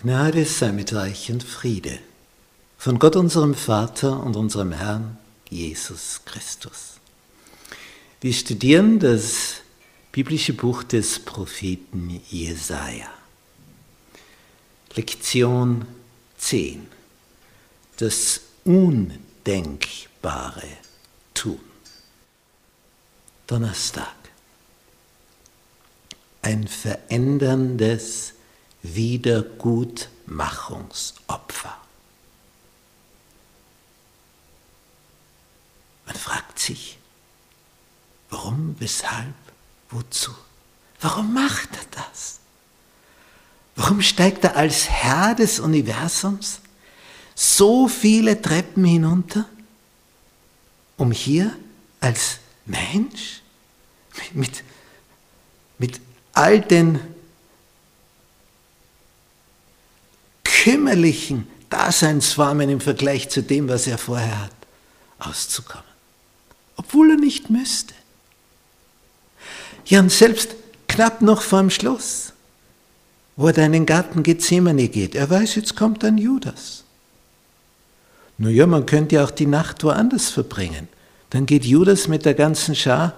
Gnade sei mit euch und Friede von Gott unserem Vater und unserem Herrn Jesus Christus. Wir studieren das biblische Buch des Propheten Jesaja. Lektion 10. Das Undenkbare tun. Donnerstag. Ein veränderndes Wiedergutmachungsopfer. Man fragt sich, warum, weshalb, wozu? Warum macht er das? Warum steigt er als Herr des Universums so viele Treppen hinunter, um hier als Mensch mit, mit all den kümmerlichen Daseinsformen im Vergleich zu dem, was er vorher hat, auszukommen. Obwohl er nicht müsste. Ja, und selbst knapp noch vorm Schluss, wo er da in den Garten Gethsemane geht, er weiß, jetzt kommt dann Judas. Nun ja, man könnte ja auch die Nacht woanders verbringen. Dann geht Judas mit der ganzen Schar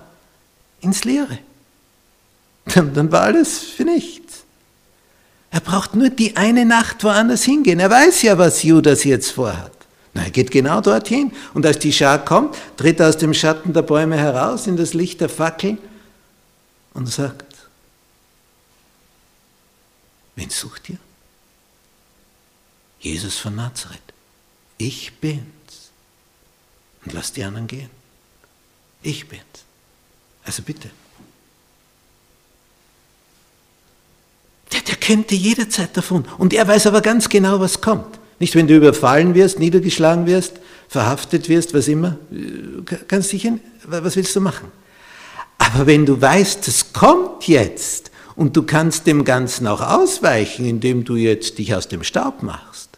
ins Leere. Dann, dann war alles für nichts. Er braucht nur die eine Nacht woanders hingehen. Er weiß ja, was Judas jetzt vorhat. Na, er geht genau dorthin. Und als die Schar kommt, tritt er aus dem Schatten der Bäume heraus in das Licht der Fackeln und sagt, wen sucht ihr? Jesus von Nazareth. Ich bin's. Und lasst die anderen gehen. Ich bin's. Also bitte. Der, der könnte jederzeit davon. Und er weiß aber ganz genau, was kommt. Nicht, wenn du überfallen wirst, niedergeschlagen wirst, verhaftet wirst, was immer, kannst dich, was willst du machen? Aber wenn du weißt, es kommt jetzt und du kannst dem Ganzen auch ausweichen, indem du jetzt dich aus dem Staub machst,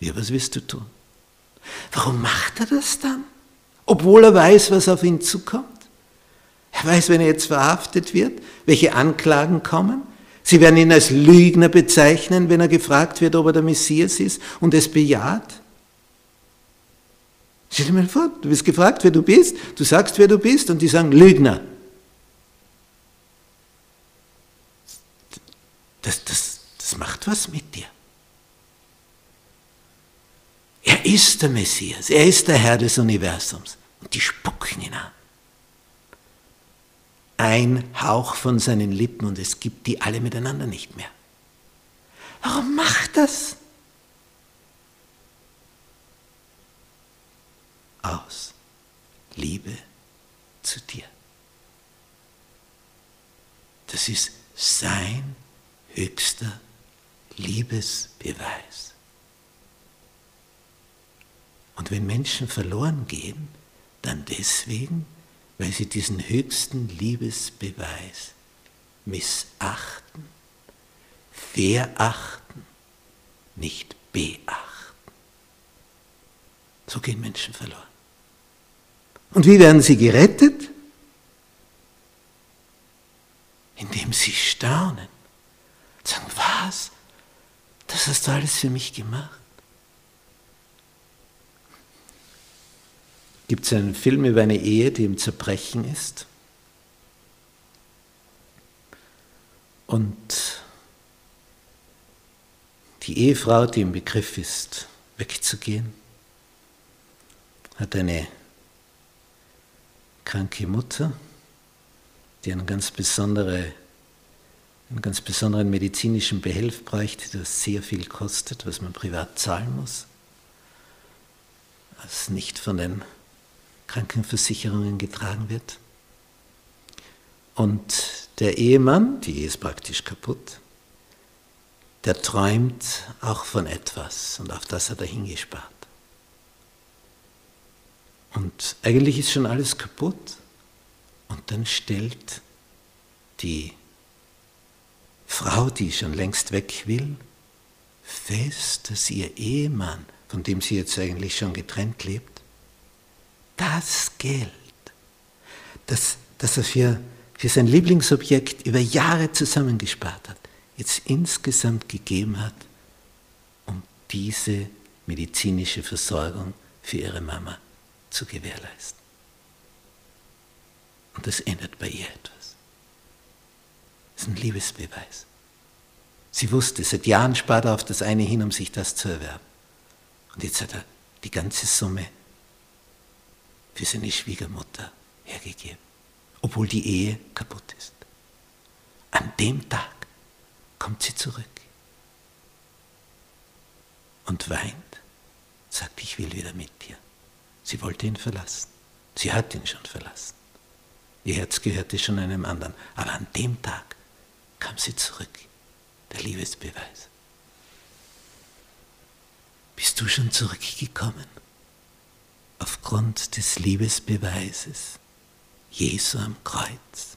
ja, was willst du tun? Warum macht er das dann? Obwohl er weiß, was auf ihn zukommt? Er weiß, wenn er jetzt verhaftet wird, welche Anklagen kommen, Sie werden ihn als Lügner bezeichnen, wenn er gefragt wird, ob er der Messias ist und es bejaht. Stell dir mal vor, du wirst gefragt, wer du bist, du sagst, wer du bist und die sagen Lügner. Das, das, das macht was mit dir. Er ist der Messias, er ist der Herr des Universums und die spucken ihn an ein Hauch von seinen Lippen und es gibt die alle miteinander nicht mehr. Warum macht das? Aus Liebe zu dir. Das ist sein höchster Liebesbeweis. Und wenn Menschen verloren gehen, dann deswegen, weil sie diesen höchsten Liebesbeweis missachten, verachten, nicht beachten. So gehen Menschen verloren. Und wie werden sie gerettet? Indem sie staunen. Sagen, was? Das hast du alles für mich gemacht. Gibt es einen Film über eine Ehe, die im Zerbrechen ist. Und die Ehefrau, die im Begriff ist, wegzugehen, hat eine kranke Mutter, die eine ganz besondere, einen ganz besonderen medizinischen Behelf bräuchte, das sehr viel kostet, was man privat zahlen muss, als nicht von den Krankenversicherungen getragen wird. Und der Ehemann, die Ehe ist praktisch kaputt, der träumt auch von etwas und auf das hat er hingespart. Und eigentlich ist schon alles kaputt und dann stellt die Frau, die schon längst weg will, fest, dass ihr Ehemann, von dem sie jetzt eigentlich schon getrennt lebt, das Geld, das, das er für, für sein Lieblingsobjekt über Jahre zusammengespart hat, jetzt insgesamt gegeben hat, um diese medizinische Versorgung für ihre Mama zu gewährleisten. Und das ändert bei ihr etwas. Das ist ein Liebesbeweis. Sie wusste, seit Jahren spart er auf das eine hin, um sich das zu erwerben. Und jetzt hat er die ganze Summe für seine Schwiegermutter hergegeben, obwohl die Ehe kaputt ist. An dem Tag kommt sie zurück und weint, sagt, ich will wieder mit dir. Sie wollte ihn verlassen. Sie hat ihn schon verlassen. Ihr Herz gehörte schon einem anderen. Aber an dem Tag kam sie zurück. Der Liebesbeweis. Bist du schon zurückgekommen? Aufgrund des Liebesbeweises Jesu am Kreuz.